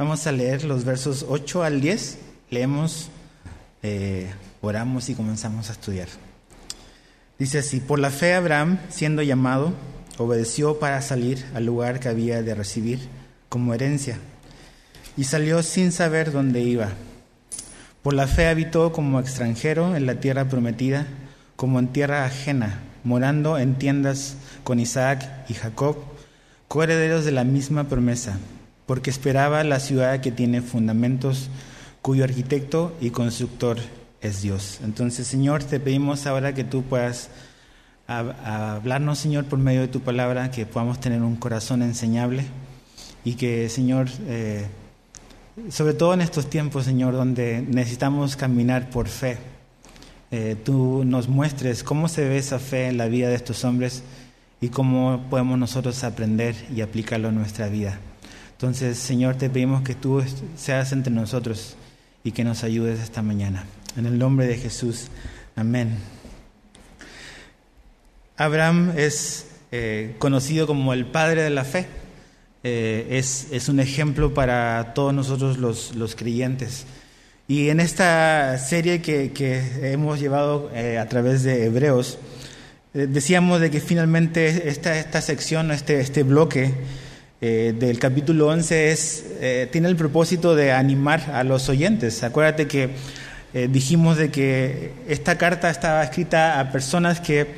Vamos a leer los versos 8 al 10. Leemos, eh, oramos y comenzamos a estudiar. Dice así, por la fe Abraham, siendo llamado, obedeció para salir al lugar que había de recibir como herencia, y salió sin saber dónde iba. Por la fe habitó como extranjero en la tierra prometida, como en tierra ajena, morando en tiendas con Isaac y Jacob, coherederos de la misma promesa, porque esperaba la ciudad que tiene fundamentos, cuyo arquitecto y constructor es Dios. Entonces, Señor, te pedimos ahora que tú puedas hablarnos, Señor, por medio de tu palabra, que podamos tener un corazón enseñable y que, Señor, eh, sobre todo en estos tiempos, Señor, donde necesitamos caminar por fe, eh, tú nos muestres cómo se ve esa fe en la vida de estos hombres y cómo podemos nosotros aprender y aplicarlo en nuestra vida. Entonces, Señor, te pedimos que tú seas entre nosotros y que nos ayudes esta mañana. En el nombre de Jesús. Amén. Abraham es eh, conocido como el padre de la fe. Eh, es, es, un ejemplo para todos nosotros los, los creyentes. Y en esta serie que, que hemos llevado eh, a través de Hebreos, decíamos de que finalmente esta, esta sección, este, este bloque del capítulo 11 es, tiene el propósito de animar a los oyentes. Acuérdate que eh, dijimos de que esta carta estaba escrita a personas que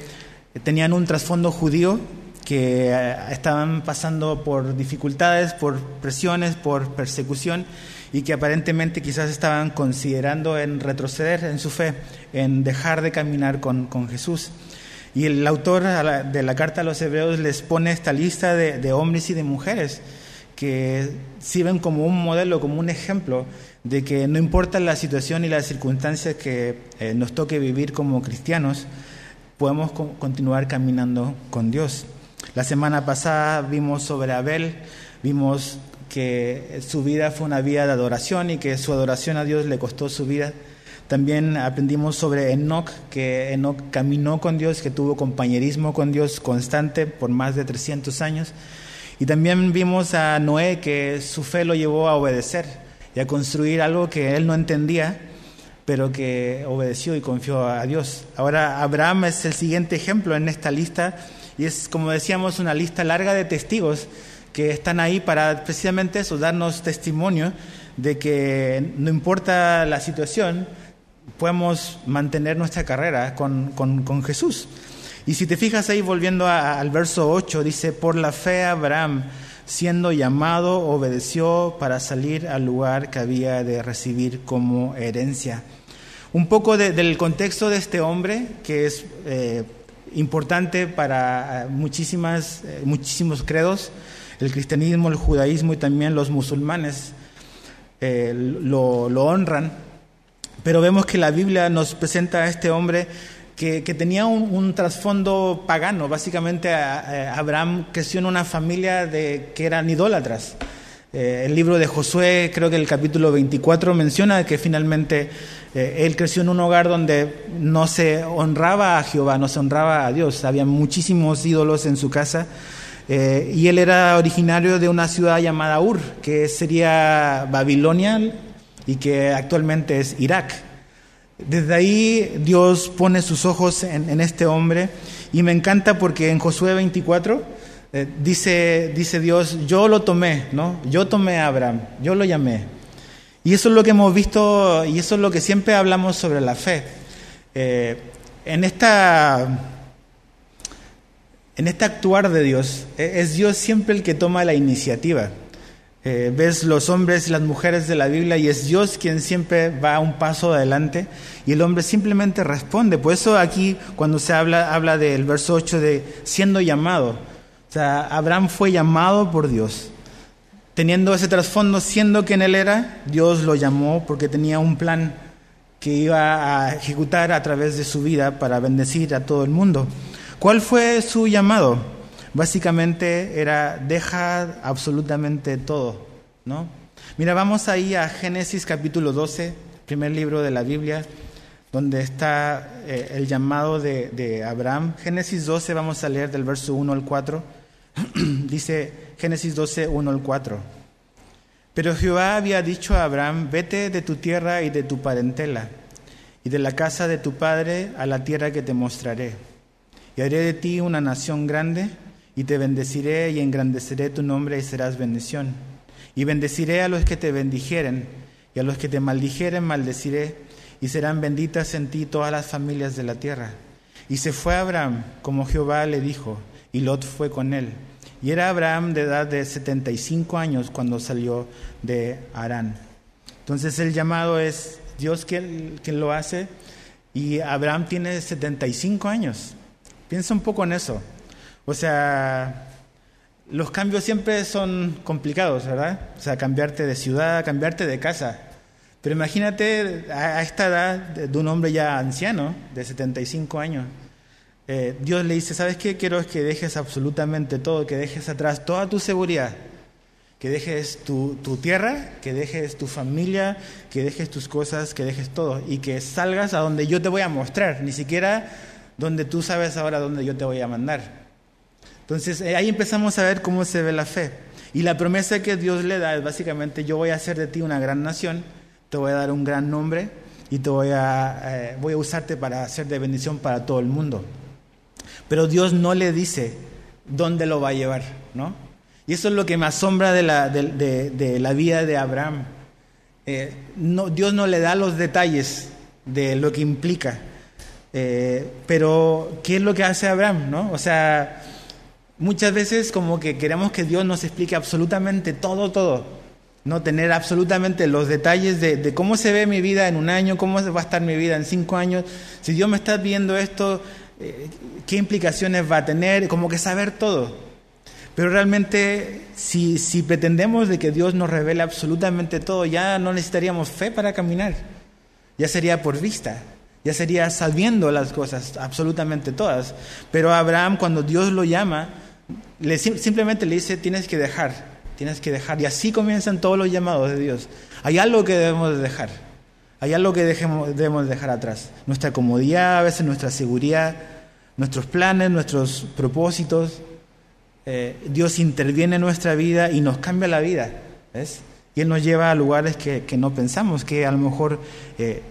tenían un trasfondo judío, que eh, estaban pasando por dificultades, por presiones, por persecución y que aparentemente quizás estaban considerando en retroceder en su fe, en dejar de caminar con, con Jesús. Y el autor de la carta a los hebreos les pone esta lista de, hombres y de mujeres que sirven como un modelo, como un ejemplo de que no importa la situación y las circunstancias que eh, nos toque vivir como cristianos, podemos continuar caminando con Dios. La semana pasada vimos sobre Abel, vimos que su vida fue una vida de adoración y que su adoración a Dios le costó su vida. También aprendimos sobre Enoch, que Enoch caminó con Dios, que tuvo compañerismo con Dios constante por más de 300 años. Y también vimos a Noé, que su fe lo llevó a obedecer y a construir algo que él no entendía, pero que obedeció y confió a Dios. Ahora Abraham es el siguiente ejemplo en esta lista y es, como decíamos, una lista larga de testigos que están ahí para precisamente eso, darnos testimonio de que no importa la situación, podemos mantener nuestra carrera con, con, Jesús. Y si te fijas ahí, volviendo al verso 8, dice, por la fe Abraham, siendo llamado, obedeció para salir al lugar que había de recibir como herencia. Un poco del contexto de este hombre, que es eh, importante para eh, muchísimas, eh, muchísimos credos, el cristianismo, el judaísmo y también los musulmanes lo, lo honran, pero vemos que la Biblia nos presenta a este hombre que, tenía un, trasfondo pagano. Básicamente Abraham creció en una familia de, que eran idólatras. Eh, el libro de Josué, creo que el capítulo 24 menciona que finalmente eh, él creció en un hogar donde no se honraba a Jehová, no se honraba a Dios. Había muchísimos ídolos en su casa. Eh, y él era originario de una ciudad llamada Ur, que sería Babilonia y que actualmente es Irak. Desde ahí Dios pone sus ojos en, este hombre y me encanta porque en Josué 24 eh, dice, dice Dios, yo lo tomé, ¿no? Yo tomé a Abraham, yo lo llamé. Y eso es lo que hemos visto y eso es lo que siempre hablamos sobre la fe. Eh, en esta en este actuar de Dios, e, es Dios siempre el que toma la iniciativa. Eh, ves los hombres y las mujeres de la Biblia y es Dios quien siempre va un paso adelante y el hombre simplemente responde. Por eso aquí cuando se habla, habla del verso 8 de siendo llamado. O sea, Abraham fue llamado por Dios. Teniendo ese trasfondo, siendo quien él era, Dios lo llamó porque tenía un plan que iba a ejecutar a través de su vida para bendecir a todo el mundo. ¿Cuál fue su llamado? Básicamente era deja absolutamente todo, ¿no? Mira, vamos ahí a Génesis capítulo 12, primer libro de la Biblia, donde está eh, el llamado de, de, Abraham. Génesis 12, vamos a leer del verso 1 al 4. Dice Génesis 12, 1 al 4. Pero Jehová había dicho a Abraham, vete de tu tierra y de tu parentela, y de la casa de tu padre a la tierra que te mostraré. Y haré de ti una nación grande, y te bendeciré y engrandeceré tu nombre y serás bendición. Y bendeciré a los que te bendijeren, y a los que te maldijeren maldeciré, y serán benditas en ti todas las familias de la tierra. Y se fue Abraham, como Jehová le dijo, y Lot fue con él. Y era Abraham de edad de 75 años cuando salió de Arán. Entonces el llamado es Dios quien, quien lo hace y Abraham tiene 75 años. Piensa un poco en eso. O sea, los cambios siempre son complicados, ¿verdad? O sea, cambiarte de ciudad, cambiarte de casa. Pero imagínate a esta edad de un hombre ya anciano, de 75 años. Eh, Dios le dice, ¿sabes qué? Quiero que dejes absolutamente todo, que dejes atrás toda tu seguridad, que dejes tu, tu, tierra, que dejes tu familia, que dejes tus cosas, que dejes todo y que salgas a donde yo te voy a mostrar, ni siquiera donde tú sabes ahora dónde yo te voy a mandar. Entonces eh, ahí empezamos a ver cómo se ve la fe. Y la promesa que Dios le da es básicamente, yo voy a hacer de ti una gran nación, te voy a dar un gran nombre y te voy a, eh, voy a usarte para hacer de bendición para todo el mundo. Pero Dios no le dice dónde lo va a llevar, ¿no? Y eso es lo que me asombra de la, de, la vida de Abraham. Eh, Dios no le da los detalles de lo que implica. Pero, ¿qué es lo que hace Abraham, no? O sea, muchas veces como que queremos que Dios nos explique absolutamente todo, todo. No tener absolutamente los detalles de, de, cómo se ve mi vida en un año, cómo va a estar mi vida en cinco años. Si Dios me está viendo esto, eh, qué implicaciones va a tener, como que saber todo. Pero realmente, si, si pretendemos de que Dios nos revele absolutamente todo, ya no necesitaríamos fe para caminar. Ya sería por vista, ya sería sabiendo las cosas, absolutamente todas. Pero Abraham, cuando Dios lo llama, le, simplemente le dice, tienes que dejar, tienes que dejar. Y así comienzan todos los llamados de Dios. Hay algo que debemos dejar. Hay algo que dejemos, debemos dejar atrás. Nuestra comodidad, a veces nuestra seguridad, nuestros planes, nuestros propósitos. Eh, Dios interviene en nuestra vida y nos cambia la vida. ¿ves? Y Él nos lleva a lugares que, que no pensamos que a lo mejor eh,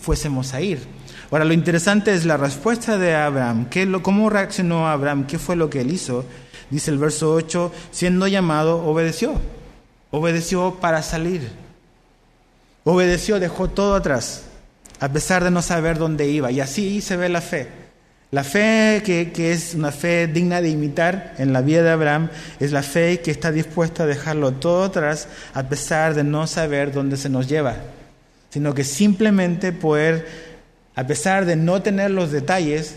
fuésemos a ir. Ahora, lo interesante es la respuesta de Abraham. ¿Qué, lo, ¿Cómo reaccionó Abraham? ¿Qué fue lo que él hizo? Dice el verso 8, siendo llamado, obedeció. Obedeció para salir. Obedeció, dejó todo atrás, a pesar de no saber dónde iba. Y así se ve la fe. La fe que, es una fe digna de imitar en la vida de Abraham es la fe que está dispuesta a dejarlo todo atrás a pesar de no saber dónde se nos lleva, sino que simplemente poder, a pesar de no tener los detalles,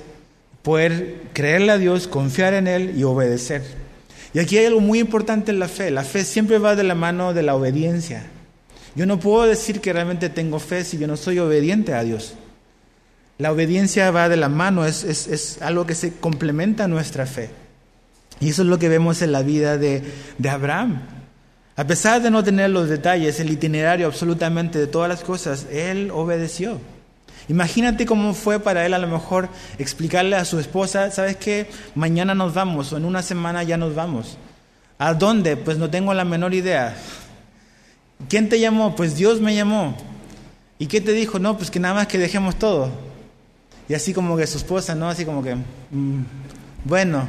poder creerle a Dios, confiar en Él y obedecer. Y aquí hay algo muy importante en la fe. La fe siempre va de la mano de la obediencia. Yo no puedo decir que realmente tengo fe si yo no soy obediente a Dios. La obediencia va de la mano, es, es, algo que se complementa a nuestra fe. Y eso es lo que vemos en la vida de, de Abraham. A pesar de no tener los detalles, el itinerario absolutamente de todas las cosas, él obedeció. Imagínate cómo fue para él a lo mejor explicarle a su esposa, ¿sabes qué? Mañana nos vamos o en una semana ya nos vamos. ¿A dónde? Pues no tengo la menor idea. ¿Quién te llamó? Pues Dios me llamó. ¿Y qué te dijo? No, pues que nada más que dejemos todo. Y así como que su esposa, ¿no? Así como que, mm, bueno.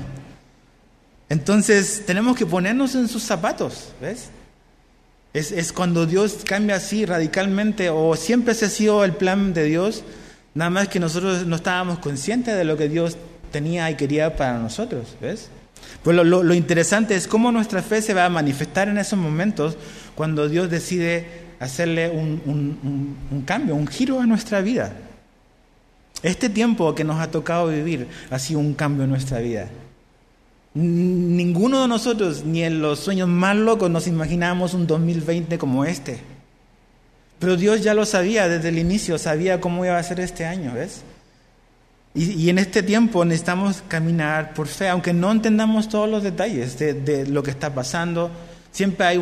Entonces tenemos que ponernos en sus zapatos, ¿ves? Es, es, cuando Dios cambia así radicalmente, o siempre se ha sido el plan de Dios, nada más que nosotros no estábamos conscientes de lo que Dios tenía y quería para nosotros, ¿ves? Pues lo, lo, interesante es cómo nuestra fe se va a manifestar en esos momentos cuando Dios decide hacerle un, un, un cambio, un giro a nuestra vida. Este tiempo que nos ha tocado vivir ha sido un cambio en nuestra vida. Ninguno de nosotros, ni en los sueños más locos, nos imaginamos un 2020 como este. Pero Dios ya lo sabía desde el inicio, sabía cómo iba a ser este año, ¿ves? Y, en este tiempo necesitamos caminar por fe, aunque no entendamos todos los detalles de, lo que está pasando. Siempre hay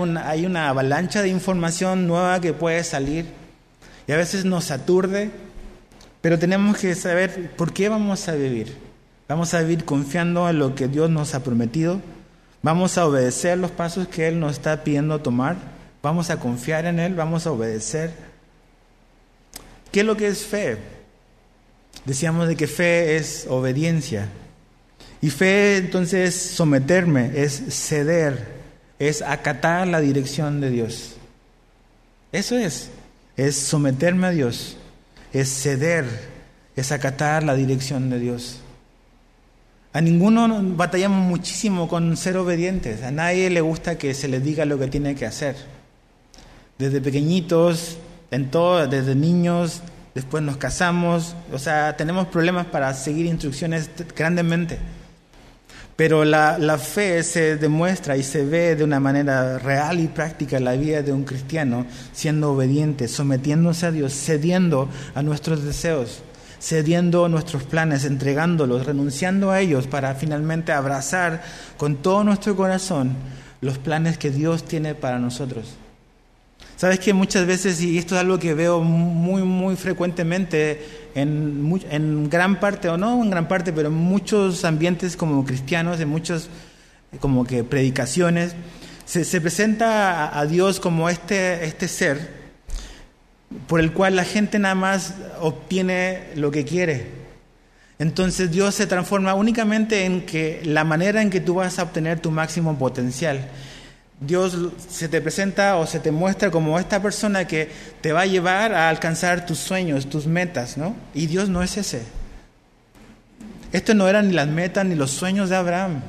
una avalancha de información nueva que puede salir y a veces nos aturde, pero tenemos que saber por qué vamos a vivir. Vamos a vivir confiando en lo que Dios nos ha prometido. Vamos a obedecer los pasos que Él nos está pidiendo tomar. vamos a confiar en Él, vamos a obedecer. ¿Qué es lo que es fe? Decíamos de que fe es obediencia. Y fe entonces es someterme, es ceder, es acatar la dirección de Dios. Eso es, es someterme a Dios, es ceder, es acatar la dirección de Dios. A ninguno batallamos muchísimo con ser obedientes, a nadie le gusta que se le diga lo que tiene que hacer. Desde pequeñitos, en todo, desde niños, después nos casamos, o sea, tenemos problemas para seguir instrucciones grandemente. Pero la, la, fe se demuestra y se ve de una manera real y práctica en la vida de un cristiano, siendo obediente, sometiéndose a Dios, cediendo a nuestros deseos, cediendo nuestros planes, entregándolos, renunciando a ellos para finalmente abrazar con todo nuestro corazón los planes que Dios tiene para nosotros. Sabes que muchas veces, y esto es algo que veo muy, muy frecuentemente en, gran parte, o no en gran parte, pero en muchos ambientes como cristianos, en muchas como que predicaciones, se, se presenta a, a, Dios como este, este ser por el cual la gente nada más obtiene lo que quiere. Entonces Dios se transforma únicamente en que la manera en que tú vas a obtener tu máximo potencial. Dios se te presenta o se te muestra como esta persona que te va a llevar a alcanzar tus sueños, tus metas, ¿no? Y Dios no es ese. Esto no eran ni las metas ni los sueños de Abraham.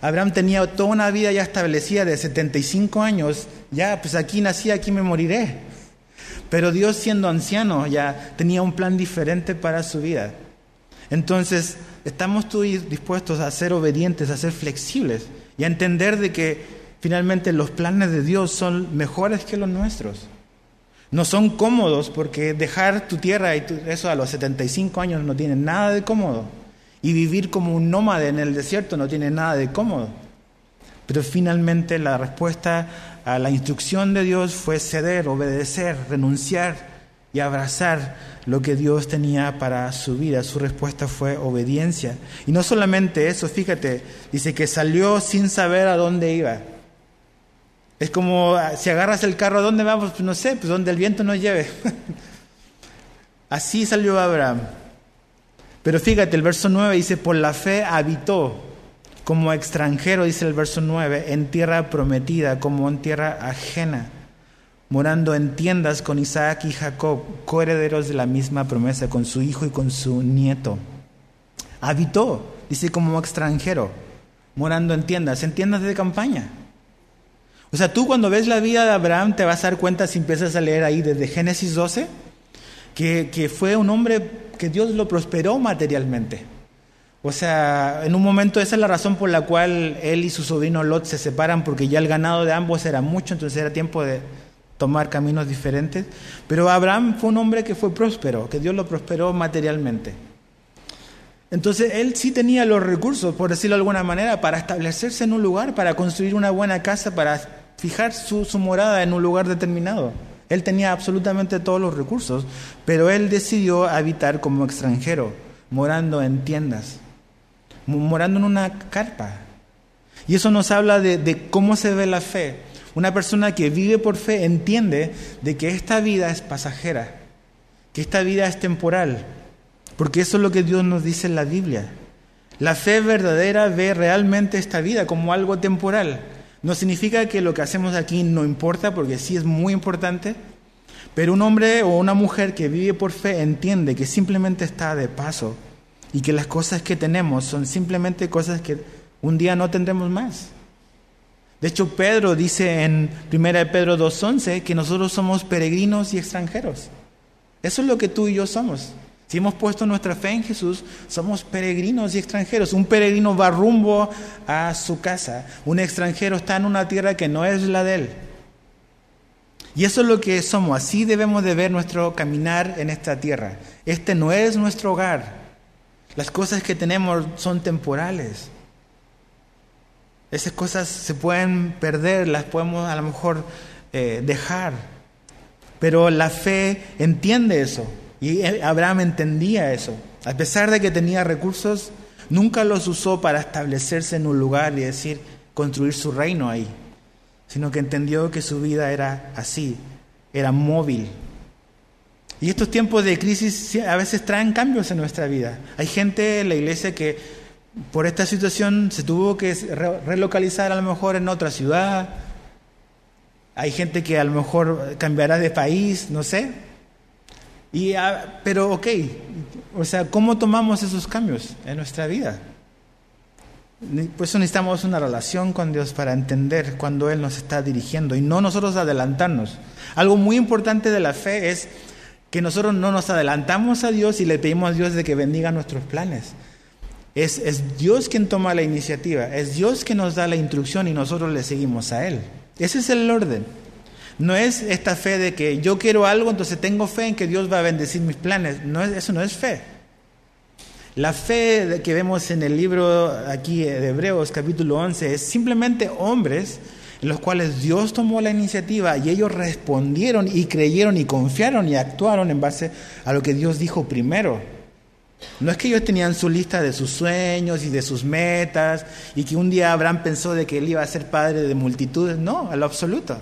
Abraham tenía toda una vida ya establecida de 75 años, ya pues aquí nací, aquí me moriré. Pero Dios siendo anciano ya tenía un plan diferente para su vida. Entonces, estamos tú dispuestos a ser obedientes, a ser flexibles y a entender de que Finalmente los planes de Dios son mejores que los nuestros. No son cómodos porque dejar tu tierra y eso a los 75 años no tiene nada de cómodo. Y vivir como un nómade en el desierto no tiene nada de cómodo. Pero finalmente la respuesta a la instrucción de Dios fue ceder, obedecer, renunciar y abrazar lo que Dios tenía para su vida. Su respuesta fue obediencia. Y no solamente eso, fíjate, dice que salió sin saber a dónde iba. Es como ah, si agarras el carro, ¿a dónde vamos? Pues no sé, pues donde el viento nos lleve. Así salió Abraham. Pero fíjate, el verso 9 dice, por la fe habitó como extranjero, dice el verso 9, en tierra prometida, como en tierra ajena, morando en tiendas con Isaac y Jacob, coherederos de la misma promesa, con su hijo y con su nieto. Habitó, dice como extranjero, morando en tiendas, en tiendas de campaña. O sea, tú cuando ves la vida de Abraham te vas a dar cuenta si empiezas a leer ahí desde Génesis 12, que, que fue un hombre que Dios lo prosperó materialmente. O sea, en un momento esa es la razón por la cual él y su sobrino Lot se separan, porque ya el ganado de ambos era mucho, entonces era tiempo de tomar caminos diferentes. Pero Abraham fue un hombre que fue próspero, que Dios lo prosperó materialmente. Entonces él sí tenía los recursos, por decirlo de alguna manera, para establecerse en un lugar, para construir una buena casa, para fijar su, morada en un lugar determinado. Él tenía absolutamente todos los recursos, pero él decidió habitar como extranjero, morando en tiendas, morando en una carpa. Y eso nos habla de, cómo se ve la fe. Una persona que vive por fe entiende de que esta vida es pasajera, que esta vida es temporal, porque eso es lo que Dios nos dice en la Biblia. La fe verdadera ve realmente esta vida como algo temporal. No significa que lo que hacemos aquí no importa, porque sí es muy importante, pero un hombre o una mujer que vive por fe entiende que simplemente está de paso y que las cosas que tenemos son simplemente cosas que un día no tendremos más. De hecho, Pedro dice en 1 Pedro 2.11 que nosotros somos peregrinos y extranjeros. Eso es lo que tú y yo somos. Si hemos puesto nuestra fe en Jesús, somos peregrinos y extranjeros. Un peregrino va rumbo a su casa. Un extranjero está en una tierra que no es la de él. Y eso es lo que somos. Así debemos de ver nuestro caminar en esta tierra. Este no es nuestro hogar. Las cosas que tenemos son temporales. Esas cosas se pueden perder, las podemos a lo mejor eh, dejar. Pero la fe entiende eso. Y Abraham entendía eso. A pesar de que tenía recursos, nunca los usó para establecerse en un lugar y decir, construir su reino ahí. sino que entendió que su vida era así, era móvil. Y estos tiempos de crisis a veces traen cambios en nuestra vida. Hay gente en la iglesia que por esta situación se tuvo que relocalizar a lo mejor en otra ciudad. Hay gente que a lo mejor cambiará de país, no sé. Y, ah, pero ok, o sea, ¿cómo tomamos esos cambios en nuestra vida? Por eso necesitamos una relación con Dios para entender cuando Él nos está dirigiendo y no nosotros adelantarnos. Algo muy importante de la fe es que nosotros no nos adelantamos a Dios y le pedimos a Dios de que bendiga nuestros planes. Es, es Dios quien toma la iniciativa, es Dios quien nos da la instrucción y nosotros le seguimos a Él. Ese es el orden. No es esta fe de que yo quiero algo, entonces tengo fe en que Dios va a bendecir mis planes. No eso no es fe. La fe que vemos en el libro aquí de Hebreos capítulo 11 es simplemente hombres en los cuales Dios tomó la iniciativa y ellos respondieron y creyeron y confiaron y actuaron en base a lo que Dios dijo primero. No es que ellos tenían su lista de sus sueños y de sus metas y que un día Abraham pensó de que él iba a ser padre de multitudes, no, a lo absoluto.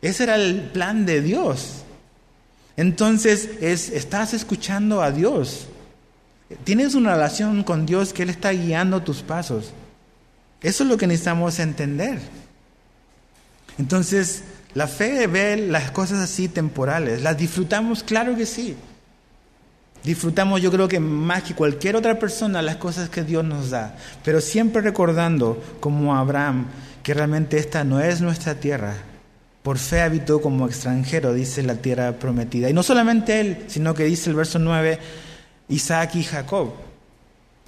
Ese era el plan de Dios. Entonces, es, estás escuchando a Dios. Tienes una relación con Dios que Él está guiando tus pasos. Eso es lo que necesitamos entender. Entonces, la fe ve las cosas así temporales. ¿Las disfrutamos? Claro que sí. Disfrutamos yo creo que más que cualquier otra persona las cosas que Dios nos da, pero siempre recordando como Abraham que realmente esta no es nuestra tierra. Por fe habitó como extranjero, dice la tierra prometida. Y no solamente él, sino que dice el verso 9, Isaac y Jacob.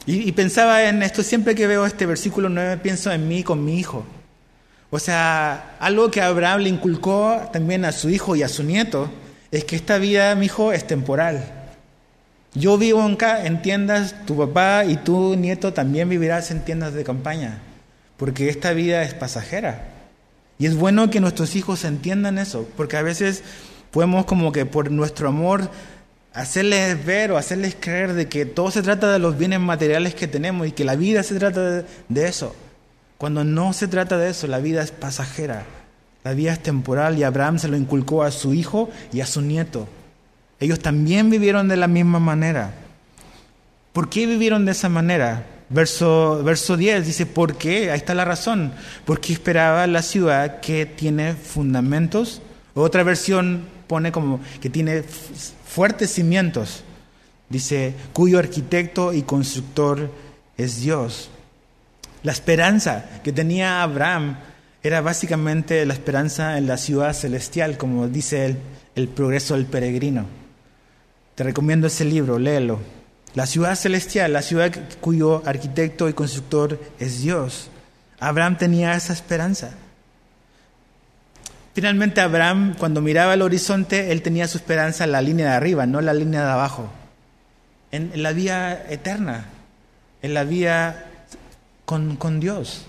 Y, pensaba en esto, siempre que veo este versículo 9, pienso en mí con mi hijo. O sea, algo que Abraham le inculcó también a su hijo y a su nieto, es que esta vida, mi hijo, es temporal. Yo vivo en, en tiendas, tu papá y tu nieto también vivirás en tiendas de campaña, porque esta vida es pasajera. Y es bueno que nuestros hijos entiendan eso, porque a veces podemos como que por nuestro amor hacerles ver o hacerles creer de que todo se trata de los bienes materiales que tenemos y que la vida se trata de, eso. Cuando no se trata de eso, la vida es pasajera, la vida es temporal y Abraham se lo inculcó a su hijo y a su nieto. Ellos también vivieron de la misma manera. ¿Por qué vivieron de esa manera? Verso, verso 10 dice, ¿por qué? Ahí está la razón. Porque esperaba la ciudad que tiene fundamentos. Otra versión pone como que tiene fuertes cimientos, dice, cuyo arquitecto y constructor es Dios. La esperanza que tenía Abraham era básicamente la esperanza en la ciudad celestial, como dice el, el progreso del peregrino. Te recomiendo ese libro, léelo. La ciudad celestial, la ciudad cuyo arquitecto y constructor es Dios. Abraham tenía esa esperanza. Finalmente Abraham, cuando miraba el horizonte, él tenía su esperanza en la línea de arriba, no en la línea de abajo. En, la vía eterna, en la vía con, Dios.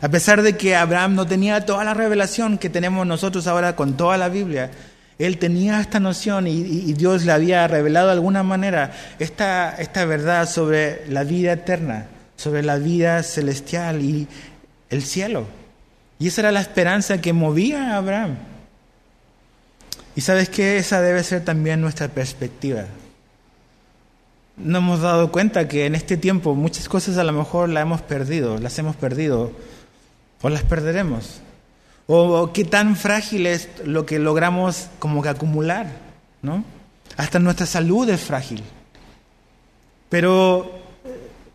A pesar de que Abraham no tenía toda la revelación que tenemos nosotros ahora con toda la Biblia, él tenía esta noción y, y, Dios le había revelado de alguna manera esta, esta verdad sobre la vida eterna, sobre la vida celestial y el cielo. Y esa era la esperanza que movía a Abraham. Y sabes que esa debe ser también nuestra perspectiva. No hemos dado cuenta que en este tiempo muchas cosas a lo mejor las hemos perdido, las hemos perdido o las perderemos. O, qué tan frágil es lo que logramos como que acumular, ¿no? Hasta nuestra salud es frágil. Pero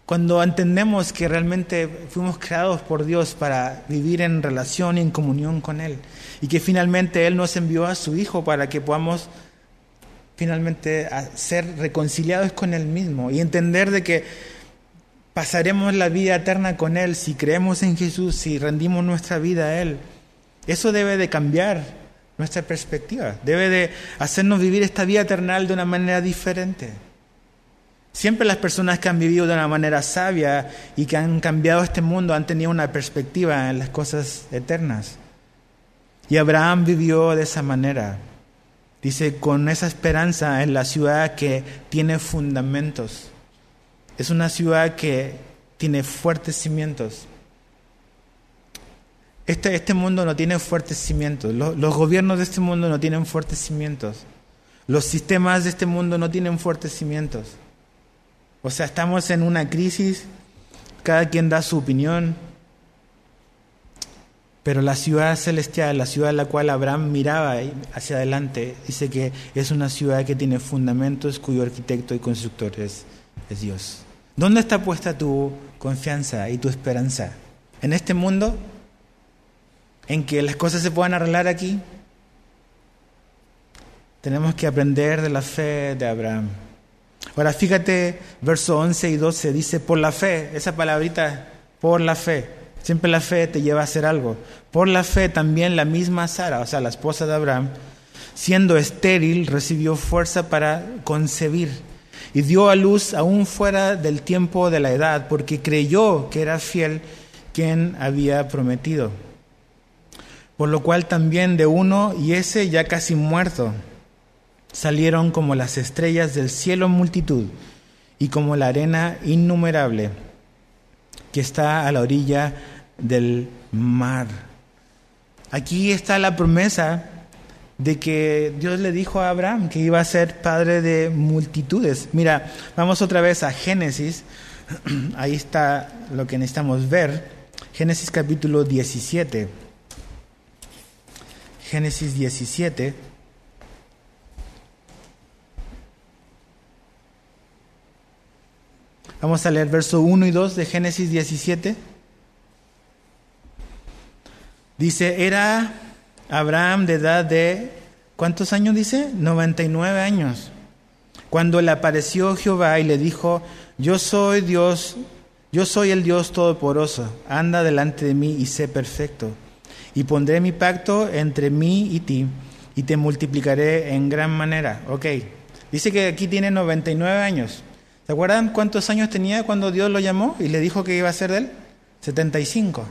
cuando entendemos que realmente fuimos creados por Dios para vivir en relación y en comunión con Él, y que finalmente Él nos envió a su Hijo para que podamos finalmente ser reconciliados con Él mismo y entender de que pasaremos la vida eterna con Él si creemos en Jesús, si rendimos nuestra vida a Él. Eso debe de cambiar nuestra perspectiva, debe de hacernos vivir esta vida eterna de una manera diferente. Siempre las personas que han vivido de una manera sabia y que han cambiado este mundo han tenido una perspectiva en las cosas eternas. Y Abraham vivió de esa manera. Dice, con esa esperanza en la ciudad que tiene fundamentos. Es una ciudad que tiene fuertes cimientos. Este, este mundo no tiene fuertes cimientos. Los, los gobiernos de este mundo no tienen fuertes cimientos. Los sistemas de este mundo no tienen fuertes cimientos. O sea, estamos en una crisis, cada quien da su opinión, pero la ciudad celestial, la ciudad a la cual Abraham miraba hacia adelante, dice que es una ciudad que tiene fundamentos cuyo arquitecto y constructor es, Dios. ¿Dónde está puesta tu confianza y tu esperanza? ¿En este mundo? ¿En que las cosas se puedan arreglar aquí? Tenemos que aprender de la fe de Abraham. Ahora fíjate, verso 11 y 12 dice, por la fe, esa palabrita, por la fe. Siempre la fe te lleva a hacer algo. Por la fe también la misma Sara, o sea, la esposa de Abraham, siendo estéril, recibió fuerza para concebir y dio a luz aún fuera del tiempo de la edad, porque creyó que era fiel quien había prometido. Por lo cual también de uno y ese ya casi muerto salieron como las estrellas del cielo multitud y como la arena innumerable que está a la orilla del mar. Aquí está la promesa de que Dios le dijo a Abraham que iba a ser padre de multitudes. Mira, vamos otra vez a Génesis. Ahí está lo que necesitamos ver. Génesis capítulo 17. Génesis 17. Vamos a leer verso 1 y 2 de Génesis 17. Dice, era Abraham de edad de, ¿cuántos años dice? 99 años. Cuando le apareció Jehová y le dijo, yo soy Dios, yo soy el Dios todopoderoso, anda delante de mí y sé perfecto. Y pondré mi pacto entre mí y ti y te multiplicaré en gran manera. Ok, dice que aquí tiene 99 años. ¿Se acuerdan cuántos años tenía cuando Dios lo llamó y le dijo que iba a ser de él? 75.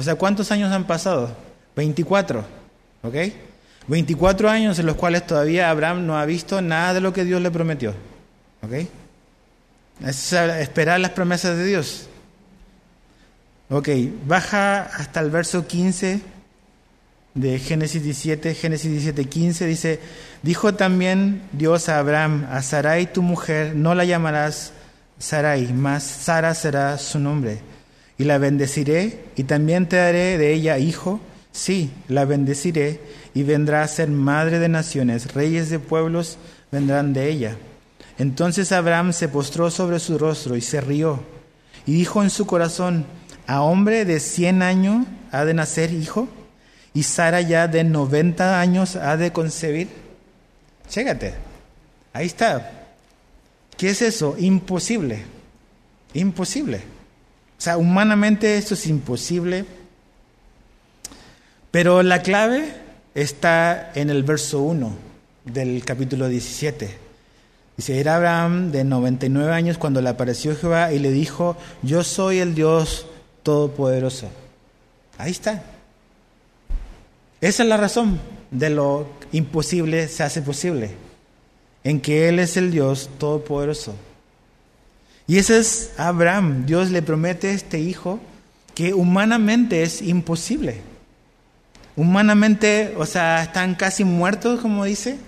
O sea, ¿cuántos años han pasado? 24. ¿Ok? 24 años en los cuales todavía Abraham no ha visto nada de lo que Dios le prometió. ¿Ok? Es esperar las promesas de Dios. Ok, baja hasta el verso 15 de Génesis 17, Génesis 17, 15 dice, dijo también Dios a Abraham, a Sarai tu mujer, no la llamarás Sarai, mas Sara será su nombre y la bendeciré y también te daré de ella hijo. Sí, la bendeciré y vendrá a ser madre de naciones, reyes de pueblos vendrán de ella. Entonces Abraham se postró sobre su rostro y se rió y dijo en su corazón, ¿a hombre de cien años ha de nacer hijo? ¿Y Sara ya de noventa años ha de concebir? Chégate, ahí está. ¿Qué es eso? Imposible, imposible. O sea, humanamente esto es imposible. Pero la clave está en el verso 1 del capítulo 17. Dice, era Abraham de 99 años cuando le apareció Jehová y le dijo, yo soy el Dios Todopoderoso. Ahí está. Esa es la razón de lo imposible se hace posible, en que Él es el Dios Todopoderoso. Y ese es Abraham. Dios le promete a este hijo que humanamente es imposible. Humanamente, o sea, están casi muertos, como dice.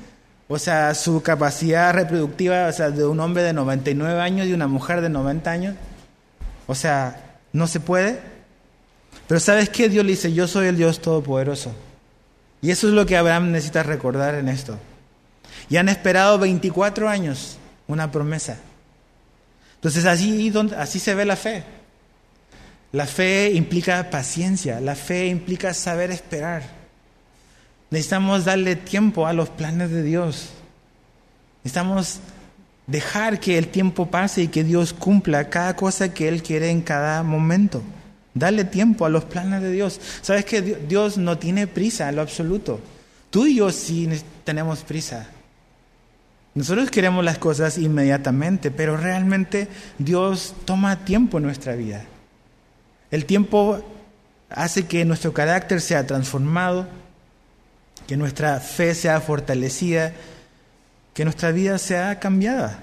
O sea, su capacidad reproductiva, o sea, de un hombre de 99 años y una mujer de 90 años. O sea, no se puede. Pero ¿sabes qué? Dios le dice, yo soy el Dios Todopoderoso. Y eso es lo que Abraham necesita recordar en esto. Y han esperado 24 años una promesa. Entonces así, así se ve la fe. La fe implica paciencia, la fe implica saber esperar. Necesitamos darle tiempo a los planes de Dios. Necesitamos dejar que el tiempo pase y que Dios cumpla cada cosa que Él quiere en cada momento. Darle tiempo a los planes de Dios. Sabes que Dios no tiene prisa en lo absoluto. Tú y yo sí tenemos prisa. Nosotros queremos las cosas inmediatamente, pero realmente Dios toma tiempo en nuestra vida. El tiempo hace que nuestro carácter sea transformado, que nuestra fe sea fortalecida, que nuestra vida sea cambiada.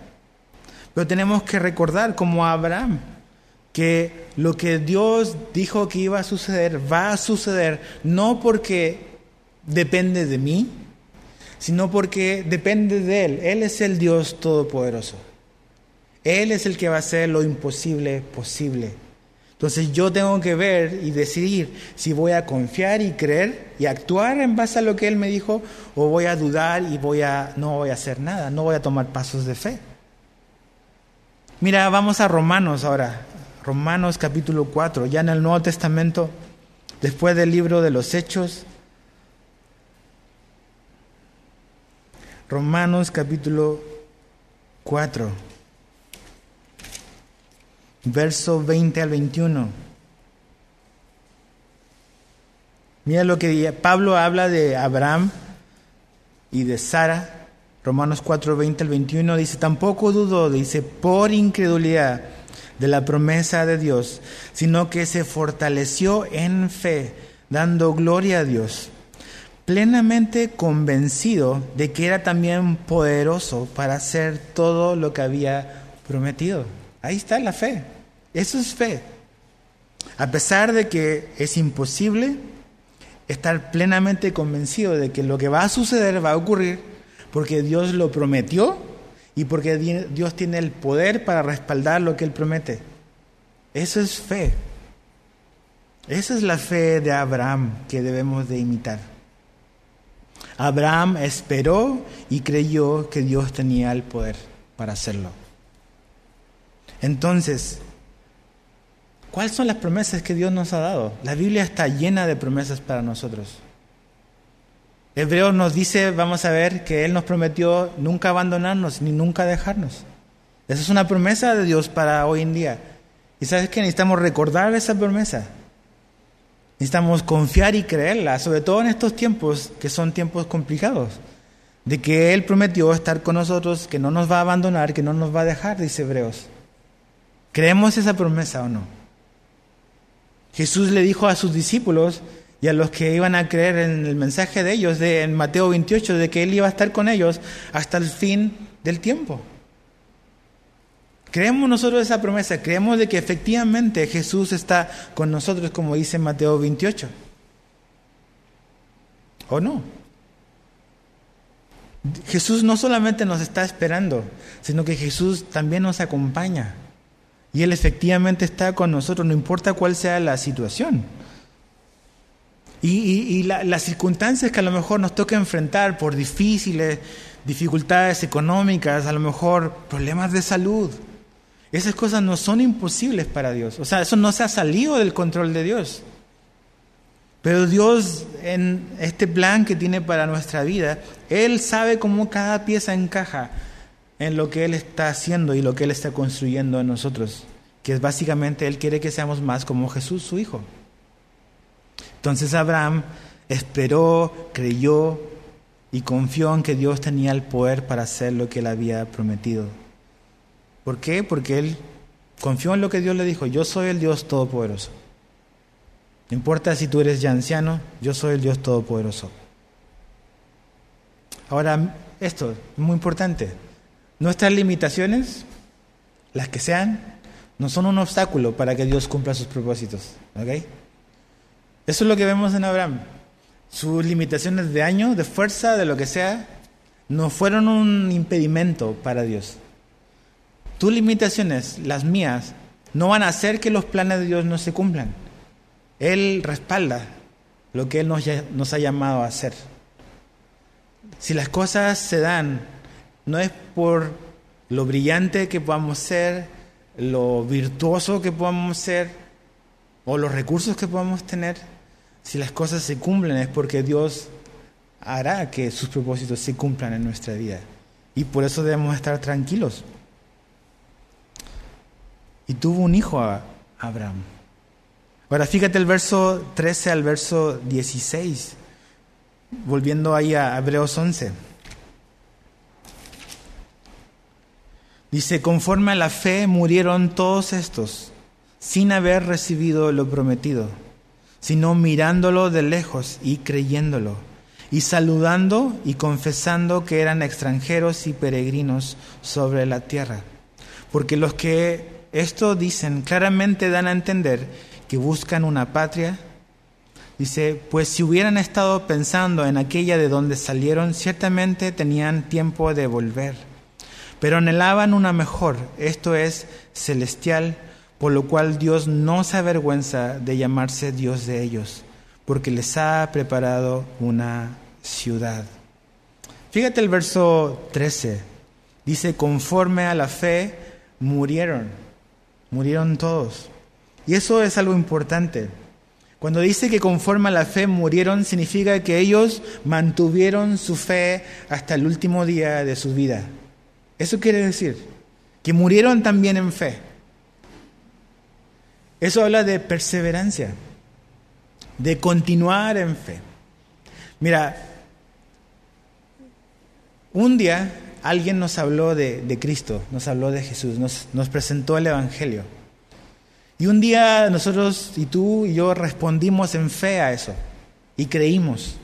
Pero tenemos que recordar como Abraham, que lo que Dios dijo que iba a suceder va a suceder no porque depende de mí, sino porque depende de Él. Él es el Dios Todopoderoso. Él es el que va a hacer lo imposible posible. Entonces yo tengo que ver y decidir si voy a confiar y creer y actuar en base a lo que Él me dijo o voy a dudar y voy a, no voy a hacer nada, no voy a tomar pasos de fe. Mira, vamos a Romanos ahora. Romanos capítulo 4, ya en el Nuevo Testamento, después del libro de los Hechos. Romanos capítulo 4, verso 20 al 21. Mira lo que Pablo habla de Abraham y de Sara. Romanos 4, 20 al 21 dice, tampoco dudó, dice, por incredulidad de la promesa de Dios, sino que se fortaleció en fe, dando gloria a Dios, plenamente convencido de que era también poderoso para hacer todo lo que había prometido. Ahí está la fe. Eso es fe. A pesar de que es imposible estar plenamente convencido de que lo que va a suceder va a ocurrir, porque Dios lo prometió y porque Dios tiene el poder para respaldar lo que Él promete. Eso es fe. Esa es la fe de Abraham que debemos de imitar. Abraham esperó y creyó que Dios tenía el poder para hacerlo. Entonces, ¿cuáles son las promesas que Dios nos ha dado? La Biblia está llena de promesas para nosotros. Hebreos nos dice, vamos a ver, que Él nos prometió nunca abandonarnos ni nunca dejarnos. Esa es una promesa de Dios para hoy en día. Y sabes que necesitamos recordar esa promesa. Necesitamos confiar y creerla, sobre todo en estos tiempos que son tiempos complicados. De que Él prometió estar con nosotros, que no nos va a abandonar, que no nos va a dejar, dice Hebreos. ¿Creemos esa promesa o no? Jesús le dijo a sus discípulos y a los que iban a creer en el mensaje de ellos, de, en Mateo 28, de que Él iba a estar con ellos hasta el fin del tiempo. Creemos nosotros esa promesa, creemos de que efectivamente Jesús está con nosotros, como dice Mateo 28. ¿O no? Jesús no solamente nos está esperando, sino que Jesús también nos acompaña. Y Él efectivamente está con nosotros, no importa cuál sea la situación. Y, las circunstancias que a lo mejor nos toca enfrentar por difíciles, dificultades económicas, a lo mejor problemas de salud, esas cosas no son imposibles para Dios. O sea, eso no se ha salido del control de Dios. Pero Dios, en este plan que tiene para nuestra vida, Él sabe cómo cada pieza encaja en lo que Él está haciendo y lo que Él está construyendo en nosotros. Que es básicamente, Él quiere que seamos más como Jesús, su Hijo. Entonces Abraham esperó, creyó y confió en que Dios tenía el poder para hacer lo que él había prometido. ¿Por qué? Porque él confió en lo que Dios le dijo, yo soy el Dios Todopoderoso. No importa si tú eres ya anciano, yo soy el Dios Todopoderoso. Ahora, esto es muy importante. Nuestras limitaciones, las que sean, no son un obstáculo para que Dios cumpla sus propósitos. ¿ok?, eso es lo que vemos en Abraham. Sus limitaciones de año, de fuerza, de lo que sea, no fueron un impedimento para Dios. Tus limitaciones, las mías, no van a hacer que los planes de Dios no se cumplan. Él respalda lo que Él nos, ha llamado a hacer. Si las cosas se dan, no es por lo brillante que podamos ser, lo virtuoso que podamos ser, o los recursos que podamos tener, si las cosas se cumplen es porque Dios hará que sus propósitos se cumplan en nuestra vida. Y por eso debemos estar tranquilos. Y tuvo un hijo a Abraham. Ahora fíjate el verso 13 al verso 16, volviendo ahí a Hebreos 11. Dice, conforme a la fe murieron todos estos, sin haber recibido lo prometido sino mirándolo de lejos y creyéndolo, y saludando y confesando que eran extranjeros y peregrinos sobre la tierra. Porque los que esto dicen, claramente dan a entender que buscan una patria. Dice, pues si hubieran estado pensando en aquella de donde salieron, ciertamente tenían tiempo de volver. Pero anhelaban una mejor, esto es celestial, por lo cual Dios no se avergüenza de llamarse Dios de ellos, porque les ha preparado una ciudad. Fíjate el verso 13. Dice, conforme a la fe murieron. Murieron todos. Y eso es algo importante. Cuando dice que conforme a la fe murieron, significa que ellos mantuvieron su fe hasta el último día de su vida. Eso quiere decir que murieron también en fe. Eso habla de perseverancia, de continuar en fe. Mira, un día alguien nos habló de, Cristo, nos habló de Jesús, nos, nos presentó el Evangelio. Y un día nosotros, y tú y yo, respondimos en fe a eso y creímos.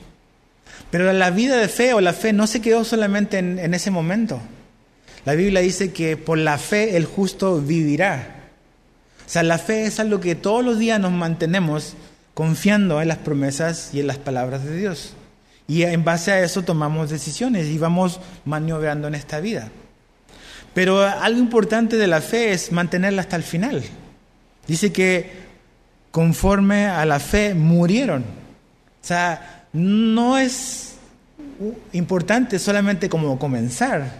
Pero la vida de fe o la fe no se quedó solamente en, en, ese momento. La Biblia dice que por la fe el justo vivirá. O sea, la fe es algo que todos los días nos mantenemos confiando en las promesas y en las palabras de Dios. Y en base a eso tomamos decisiones y vamos maniobrando en esta vida. Pero algo importante de la fe es mantenerla hasta el final. Dice que conforme a la fe murieron. O sea, no es importante solamente como comenzar,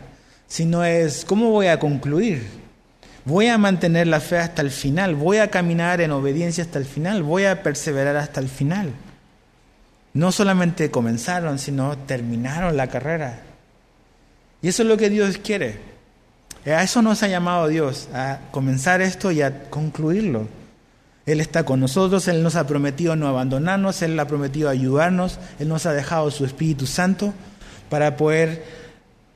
sino es cómo voy a concluir. Voy a mantener la fe hasta el final, voy a caminar en obediencia hasta el final, voy a perseverar hasta el final no solamente comenzaron, sino terminaron la carrera. Y eso es lo que Dios quiere. A eso nos ha llamado Dios, a comenzar esto y a concluirlo. Él está con nosotros, Él nos ha prometido no abandonarnos, Él ha prometido ayudarnos, Él nos ha dejado su Espíritu Santo para poder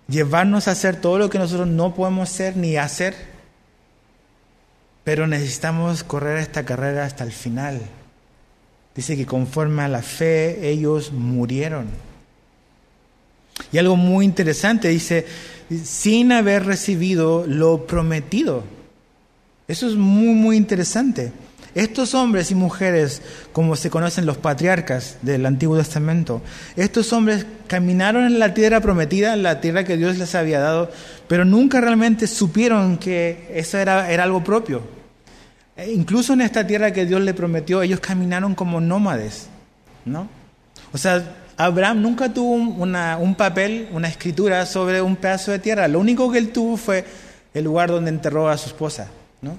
llevarnos a hacer todo lo que nosotros no podemos ser ni hacer. Pero necesitamos correr esta carrera hasta el final. Dice que conforme a la fe ellos murieron. Y algo muy interesante, dice, sin haber recibido lo prometido. Eso es muy, muy interesante. Estos hombres y mujeres, como se conocen los patriarcas del Antiguo Testamento, estos hombres caminaron en la tierra prometida, en la tierra que Dios les había dado, pero nunca realmente supieron que eso era, era algo propio. E incluso en esta tierra que Dios le prometió, ellos caminaron como nómades, ¿no? O sea, Abraham nunca tuvo un papel, una escritura sobre un pedazo de tierra. Lo único que él tuvo fue el lugar donde enterró a su esposa, ¿no?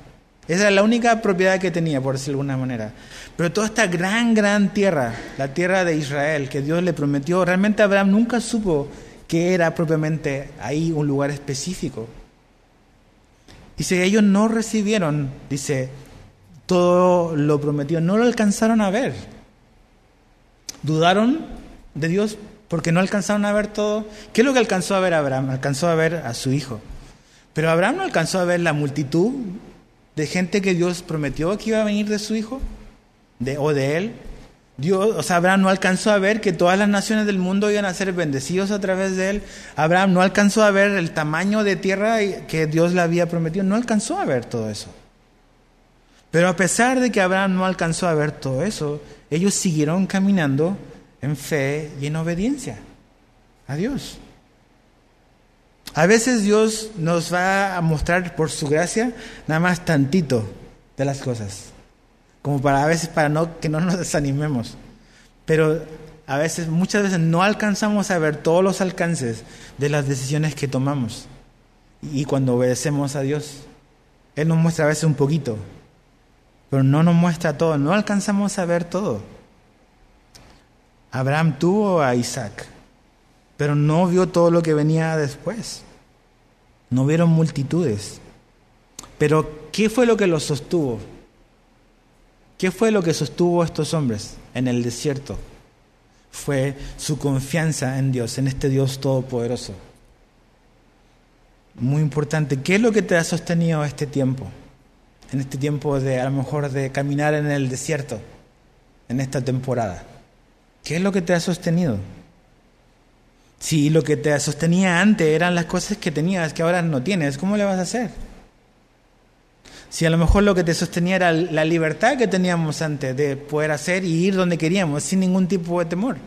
Esa era la única propiedad que tenía, por decirlo de alguna manera. Pero toda esta gran, gran tierra, la tierra de Israel, que Dios le prometió, realmente Abraham nunca supo que era propiamente ahí un lugar específico. Si ellos no recibieron, dice, todo lo prometido, no lo alcanzaron a ver. Dudaron de Dios porque no alcanzaron a ver todo. ¿Qué es lo que alcanzó a ver Abraham? Alcanzó a ver a su hijo. Pero Abraham no alcanzó a ver la multitud de gente que Dios prometió que iba a venir de su hijo de, o de él. Dios, o sea, Abraham no alcanzó a ver que todas las naciones del mundo iban a ser bendecidos a través de él. Abraham no alcanzó a ver el tamaño de tierra que Dios le había prometido. No alcanzó a ver todo eso. Pero a pesar de que Abraham no alcanzó a ver todo eso, ellos siguieron caminando en fe y en obediencia a Dios. A veces Dios nos va a mostrar por su gracia nada más tantito de las cosas, como para a veces para no que no nos desanimemos. Pero a veces muchas veces no alcanzamos a ver todos los alcances de las decisiones que tomamos. Y cuando obedecemos a Dios, él nos muestra a veces un poquito, pero no nos muestra todo, no alcanzamos a ver todo. Abraham tuvo a Isaac, pero no vio todo lo que venía después. No vieron multitudes. Pero ¿qué fue lo que los sostuvo? ¿Qué fue lo que sostuvo a estos hombres en el desierto? Fue su confianza en Dios, en este Dios todopoderoso. Muy importante. ¿Qué es lo que te ha sostenido este tiempo? En este tiempo de a lo mejor de caminar en el desierto, en esta temporada? ¿Qué es lo que te ha sostenido? Si lo que te sostenía antes eran las cosas que tenías que ahora no tienes, ¿cómo le vas a hacer? Si a lo mejor lo que te sostenía era la libertad que teníamos antes de poder hacer y ir donde queríamos sin ningún tipo de temor.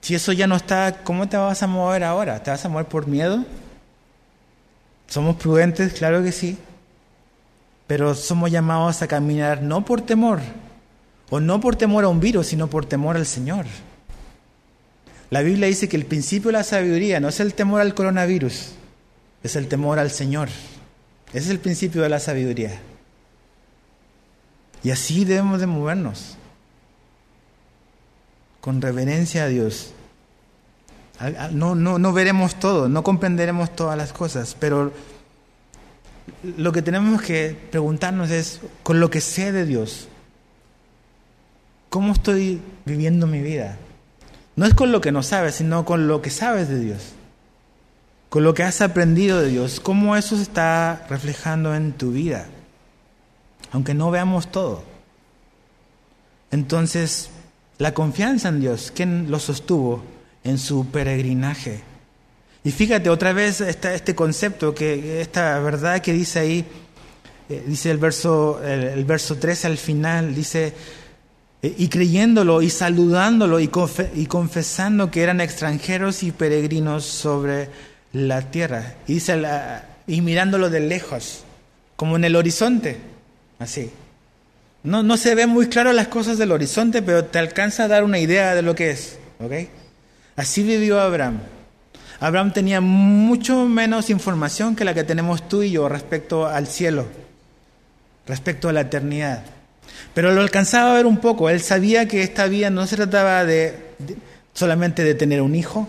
Si eso ya no está, ¿cómo te vas a mover ahora? ¿Te vas a mover por miedo? ¿Somos prudentes? Claro que sí. Pero somos llamados a caminar no por temor, o no por temor a un virus, sino por temor al Señor. La Biblia dice que el principio de la sabiduría no es el temor al coronavirus, es el temor al Señor. Ese es el principio de la sabiduría. Y así debemos de movernos, con reverencia a Dios. No, no, no veremos todo, no comprenderemos todas las cosas, pero lo que tenemos que preguntarnos es, con lo que sé de Dios, ¿cómo estoy viviendo mi vida? No es con lo que no sabes, sino con lo que sabes de Dios con lo que has aprendido de Dios, cómo eso se está reflejando en tu vida, aunque no veamos todo. Entonces, la confianza en Dios, ¿quién lo sostuvo en su peregrinaje? Y fíjate otra vez este concepto, que esta verdad que dice ahí, eh, dice el verso, el, verso 13 al final, dice, y creyéndolo y saludándolo y, y confesando que eran extranjeros y peregrinos sobre la tierra y, dice y mirándolo de lejos, como en el horizonte, así. No, no se ven muy claro las cosas del horizonte, pero te alcanza a dar una idea de lo que es. ¿ok? Así vivió Abraham. Abraham tenía mucho menos información que la que tenemos tú y yo respecto al cielo, respecto a la eternidad. Pero lo alcanzaba a ver un poco. Él sabía que esta vida no se trataba de solamente de tener un hijo,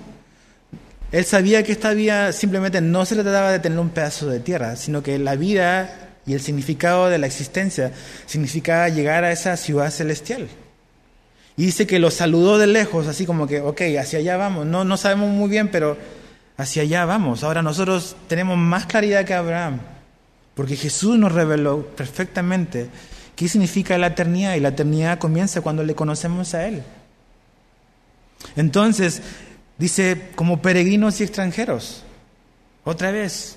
él sabía que esta vida simplemente no se trataba de tener un pedazo de tierra, sino que la vida y el significado de la existencia significaba llegar a esa ciudad celestial. Y dice que lo saludó de lejos, así como que, ok, hacia allá vamos. No, no sabemos muy bien, pero hacia allá vamos. Ahora nosotros tenemos más claridad que Abraham, porque Jesús nos reveló perfectamente qué significa la eternidad, y la eternidad comienza cuando le conocemos a Él. Entonces, Dice, como peregrinos y extranjeros. Otra vez,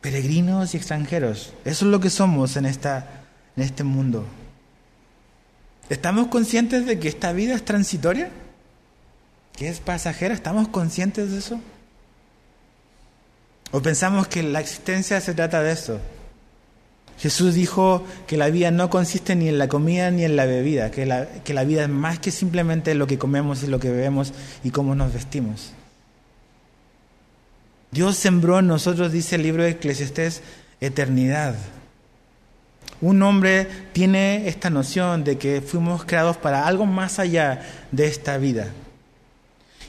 peregrinos y extranjeros. Eso es lo que somos en, esta, en este mundo. ¿Estamos conscientes de que esta vida es transitoria? ¿Que es pasajera? ¿Estamos conscientes de eso? ¿O pensamos que la existencia se trata de eso? Jesús dijo que la vida no consiste ni en la comida ni en la bebida, que la, que la vida es más que simplemente lo que comemos y lo que bebemos y cómo nos vestimos. Dios sembró en nosotros, dice el libro de Eclesiastés, eternidad. Un hombre tiene esta noción de que fuimos creados para algo más allá de esta vida.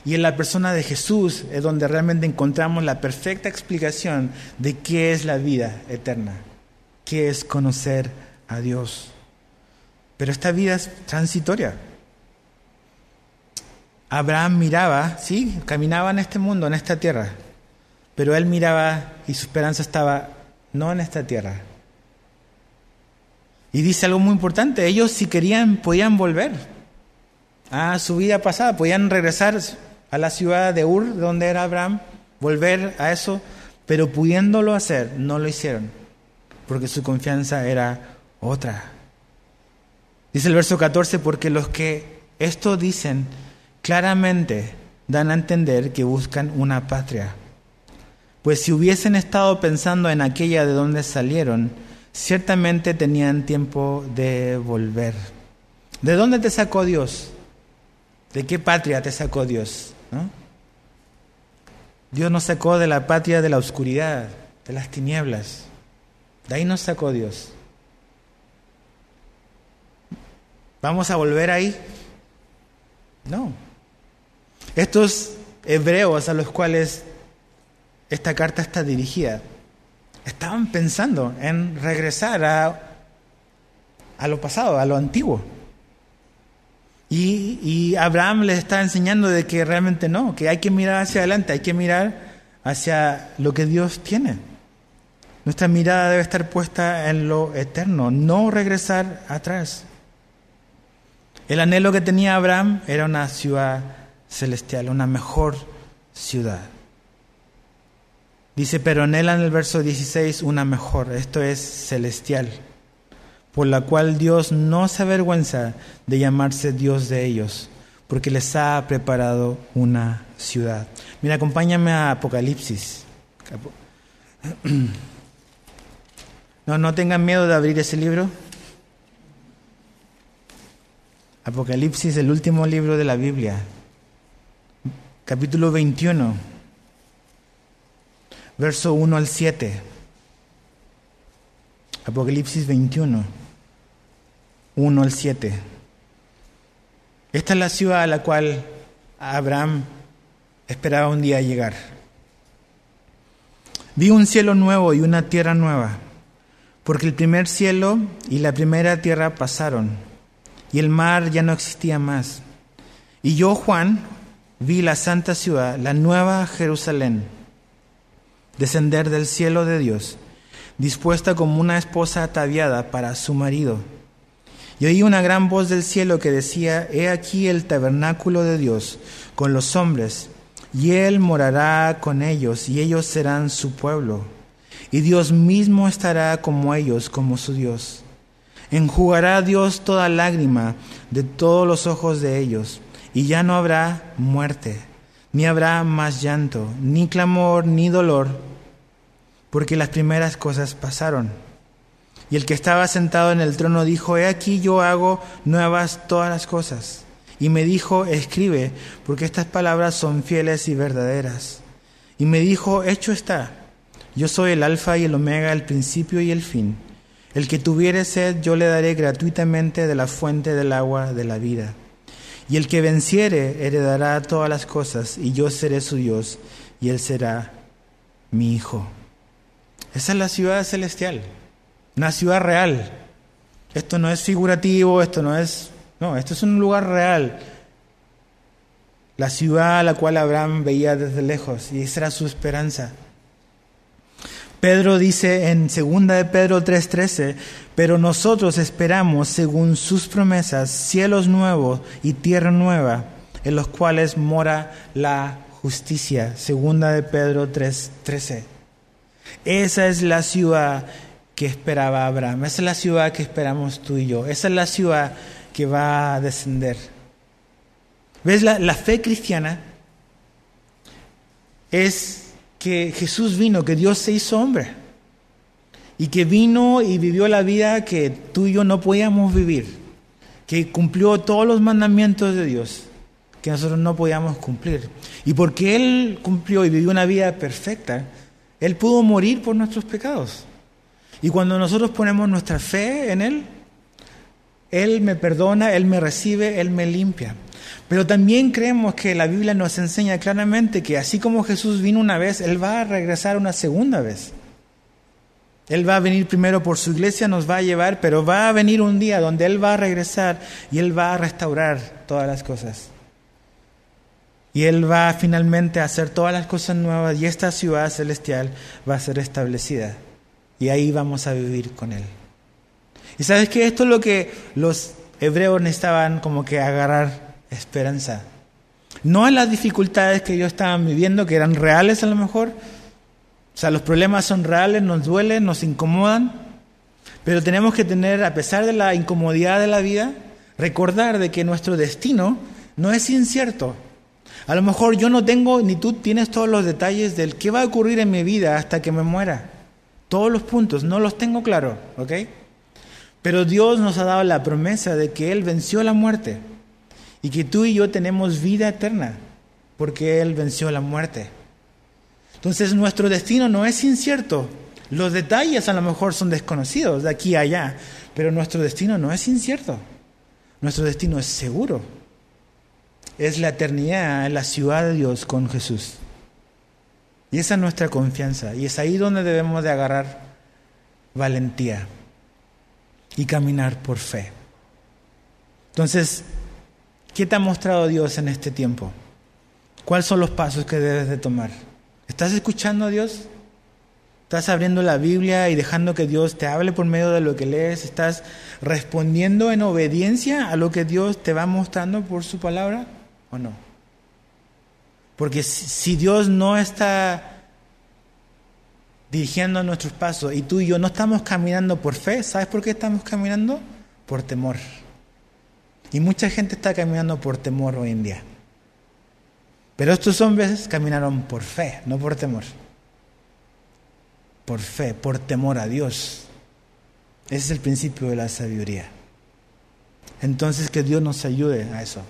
Y en la persona de Jesús es donde realmente encontramos la perfecta explicación de qué es la vida eterna qué es conocer a Dios. Pero esta vida es transitoria. Abraham miraba, sí, caminaba en este mundo, en esta tierra, pero él miraba y su esperanza estaba no en esta tierra. Y dice algo muy importante, ellos si querían podían volver a su vida pasada, podían regresar a la ciudad de Ur, donde era Abraham, volver a eso, pero pudiéndolo hacer, no lo hicieron porque su confianza era otra. Dice el verso 14, porque los que esto dicen claramente dan a entender que buscan una patria. Pues si hubiesen estado pensando en aquella de donde salieron, ciertamente tenían tiempo de volver. ¿De dónde te sacó Dios? ¿De qué patria te sacó Dios? Dios nos sacó de la patria de la oscuridad, de las tinieblas. De ahí nos sacó Dios. ¿Vamos a volver ahí? No. Estos hebreos a los cuales esta carta está dirigida, estaban pensando en regresar a, a lo pasado, a lo antiguo. Y, Abraham les está enseñando de que realmente no, que hay que mirar hacia adelante, hay que mirar hacia lo que Dios tiene. Nuestra mirada debe estar puesta en lo eterno, no regresar atrás. El anhelo que tenía Abraham era una ciudad celestial, una mejor ciudad. Dice, pero anhela en el verso 16 una mejor, esto es celestial, por la cual Dios no se avergüenza de llamarse Dios de ellos, porque les ha preparado una ciudad. Mira, acompáñame a Apocalipsis. No, no tengan miedo de abrir ese libro. Apocalipsis, el último libro de la Biblia, capítulo 21, verso 1 al 7. Apocalipsis 21, 1 al 7. Esta es la ciudad a la cual Abraham esperaba un día llegar. Vi un cielo nuevo y una tierra nueva, porque el primer cielo y la primera tierra pasaron y el mar ya no existía más. Y yo, Juan, vi la santa ciudad, la nueva Jerusalén, descender del cielo de Dios, dispuesta como una esposa ataviada para su marido. Y oí una gran voz del cielo que decía, He aquí el tabernáculo de Dios con los hombres, y Él morará con ellos, y ellos serán su pueblo. Y Dios mismo estará como ellos, como su Dios Enjugará Dios toda lágrima de todos los ojos de ellos, y ya no habrá muerte, ni habrá más llanto, ni clamor, ni dolor, porque las primeras cosas pasaron. Y el que estaba sentado en el trono dijo, He aquí yo hago nuevas todas las cosas. Y me dijo, Escribe, porque estas palabras son fieles y verdaderas. Y me dijo, Hecho está, yo soy el alfa y el omega, el principio y el fin. El que tuviere sed, yo le daré gratuitamente de la fuente del agua de la vida. Y el que venciere, heredará todas las cosas, y yo seré su Dios, y él será mi hijo. Esa es la ciudad celestial, una ciudad real. Esto no es figurativo, esto no es... No, esto es un lugar real. La ciudad a la cual Abraham veía desde lejos, y esa era su esperanza. Pedro dice en 2 de Pedro 3:13, pero nosotros esperamos, según sus promesas, cielos nuevos y tierra nueva, en los cuales mora la justicia. 2 de Pedro 3:13. Esa es la ciudad que esperaba Abraham, esa es la ciudad que esperamos tú y yo, esa es la ciudad que va a descender. ¿Ves? La, la fe cristiana es que Jesús vino, que Dios se hizo hombre y que vino y vivió la vida que tú y yo no podíamos vivir, que cumplió todos los mandamientos de Dios que nosotros no podíamos cumplir. Y porque Él cumplió y vivió una vida perfecta, Él pudo morir por nuestros pecados. Y cuando nosotros ponemos nuestra fe en Él, Él me perdona, Él me recibe, Él me limpia. Pero también creemos que la Biblia nos enseña claramente que así como Jesús vino una vez, Él va a regresar una segunda vez. Él va a venir primero por su iglesia, nos va a llevar, pero va a venir un día donde Él va a regresar y Él va a restaurar todas las cosas. Y Él va finalmente a hacer todas las cosas nuevas y esta ciudad celestial va a ser establecida. Y ahí vamos a vivir con Él. Y sabes que esto es lo que los hebreos necesitaban como que agarrar esperanza. No en las dificultades que ellos estaban viviendo, que eran reales a lo mejor. O sea, los problemas son reales, nos duelen, nos incomodan. Pero tenemos que tener, a pesar de la incomodidad de la vida, recordar de que nuestro destino no es incierto. A lo mejor yo no tengo, ni tú tienes todos los detalles del qué va a ocurrir en mi vida hasta que me muera. Todos los puntos, no los tengo claro, ¿ok? Pero Dios nos ha dado la promesa de que Él venció la muerte y que tú y yo tenemos vida eterna porque Él venció la muerte. Entonces nuestro destino no es incierto. Los detalles a lo mejor son desconocidos de aquí a allá, pero nuestro destino no es incierto. Nuestro destino es seguro. Es la eternidad, la ciudad de Dios con Jesús. Y esa es nuestra confianza. Y es ahí donde debemos de agarrar valentía y caminar por fe. Entonces, ¿Qué te ha mostrado Dios en este tiempo? ¿Cuáles son los pasos que debes de tomar? ¿Estás escuchando a Dios? ¿Estás abriendo la Biblia y dejando que Dios te hable por medio de lo que lees? ¿Estás respondiendo en obediencia a lo que Dios te va mostrando por su palabra o no? Porque si Dios no está dirigiendo nuestros pasos y tú y yo no estamos caminando por fe, ¿sabes por qué estamos caminando? Por temor. Y mucha gente está caminando por temor hoy en día. Pero estos hombres caminaron por fe, no por temor. Por fe, por temor a Dios. Ese es el principio de la sabiduría. Entonces que Dios nos ayude a eso.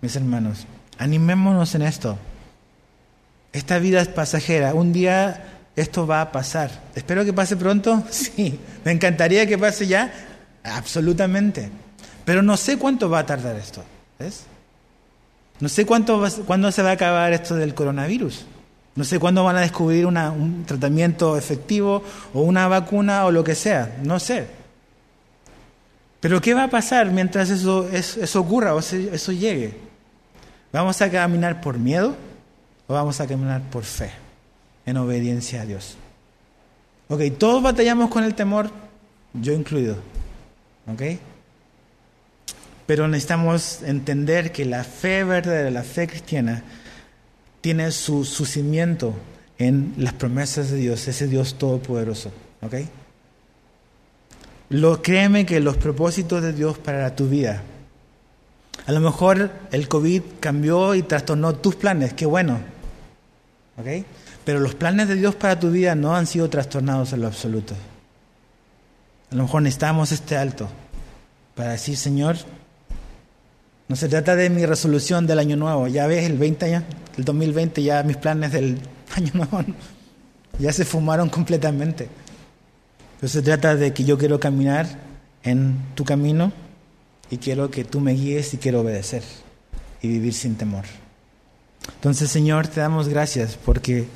Mis hermanos, animémonos en esto. Esta vida es pasajera. Un día esto va a pasar. Espero que pase pronto. Sí. Me encantaría que pase ya. Absolutamente. Pero no sé cuánto va a tardar esto. ¿Ves? No sé cuánto cuándo se va a acabar esto del coronavirus. No sé cuándo van a descubrir un tratamiento efectivo o una vacuna o lo que sea. No sé. Pero ¿qué va a pasar mientras eso, eso, ocurra o eso llegue? ¿Vamos a caminar por miedo o vamos a caminar por fe, en obediencia a Dios? Ok, todos batallamos con el temor, yo incluido. ¿Ok? Pero necesitamos entender que la fe verdadera, la fe cristiana, tiene su, su cimiento en las promesas de Dios, ese Dios todopoderoso. ¿Ok? Lo, créeme que los propósitos de Dios para tu vida, a lo mejor el COVID cambió y trastornó tus planes, qué bueno. ¿Ok? Pero los planes de Dios para tu vida no han sido trastornados en lo absoluto. A lo mejor necesitamos este alto para decir, Señor, no se trata de mi resolución del año nuevo. Ya ves, el 20 ya, el 2020 ya mis planes del año nuevo ya se fumaron completamente. Pero se trata de que yo quiero caminar en tu camino y quiero que tú me guíes y quiero obedecer y vivir sin temor. Entonces, Señor, te damos gracias porque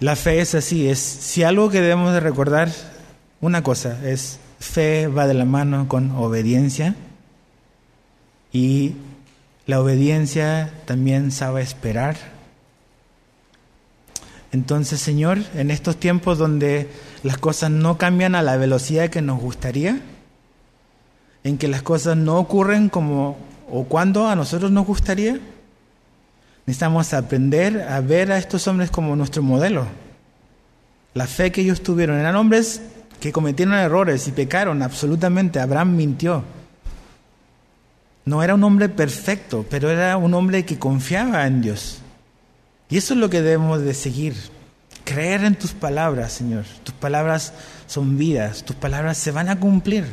la fe es así, es si algo que debemos de recordar una cosa es fe va de la mano con obediencia y la obediencia también sabe esperar. Entonces, Señor, en estos tiempos donde las cosas no cambian a la velocidad que nos gustaría, en que las cosas no ocurren como o cuando a nosotros nos gustaría, necesitamos aprender a ver a estos hombres como nuestro modelo. La fe que ellos tuvieron eran hombres que cometieron errores y pecaron absolutamente. Abraham mintió. No era un hombre perfecto, pero era un hombre que confiaba en Dios. Y eso es lo que debemos de seguir. Creer en tus palabras, Señor. Tus palabras son vidas, tus palabras se van a cumplir.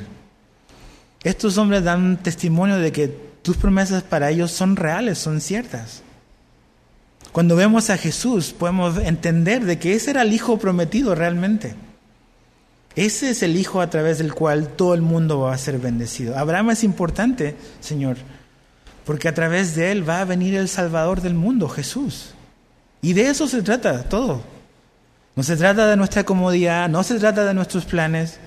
Estos hombres dan testimonio de que tus promesas para ellos son reales, son ciertas. Cuando vemos a Jesús podemos entender de que ese era el Hijo prometido realmente. Ese es el Hijo a través del cual todo el mundo va a ser bendecido. Abraham es importante, Señor, porque a través de él va a venir el Salvador del mundo, Jesús. Y de eso se trata todo. No se trata de nuestra comodidad, no se trata de nuestros planes,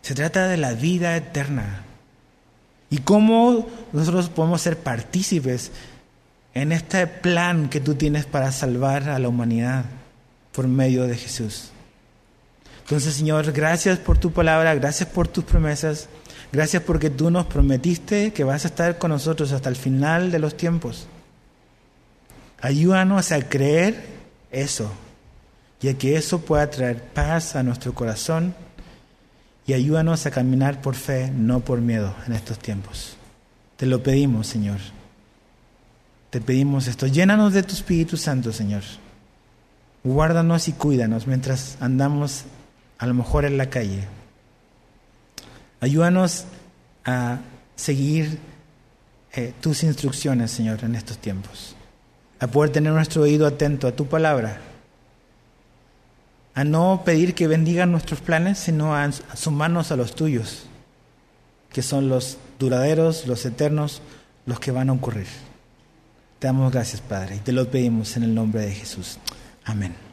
se trata de la vida eterna. Y cómo nosotros podemos ser partícipes en este plan que tú tienes para salvar a la humanidad por medio de Jesús. Entonces, Señor, gracias por tu palabra, gracias por tus promesas, gracias porque tú nos prometiste que vas a estar con nosotros hasta el final de los tiempos. Ayúdanos a creer eso y a que eso pueda traer paz a nuestro corazón y ayúdanos a caminar por fe, no por miedo en estos tiempos. Te lo pedimos, Señor. Te pedimos esto. Llénanos de tu Espíritu Santo, Señor. Guárdanos y cuídanos mientras andamos a lo mejor en la calle. Ayúdanos a seguir eh, tus instrucciones, Señor, en estos tiempos. A poder tener nuestro oído atento a tu palabra. A no pedir que bendigan nuestros planes, sino a sumarnos a los tuyos, que son los duraderos, los eternos, los que van a ocurrir. Te damos gracias, Padre, y te lo pedimos en el nombre de Jesús. Amén.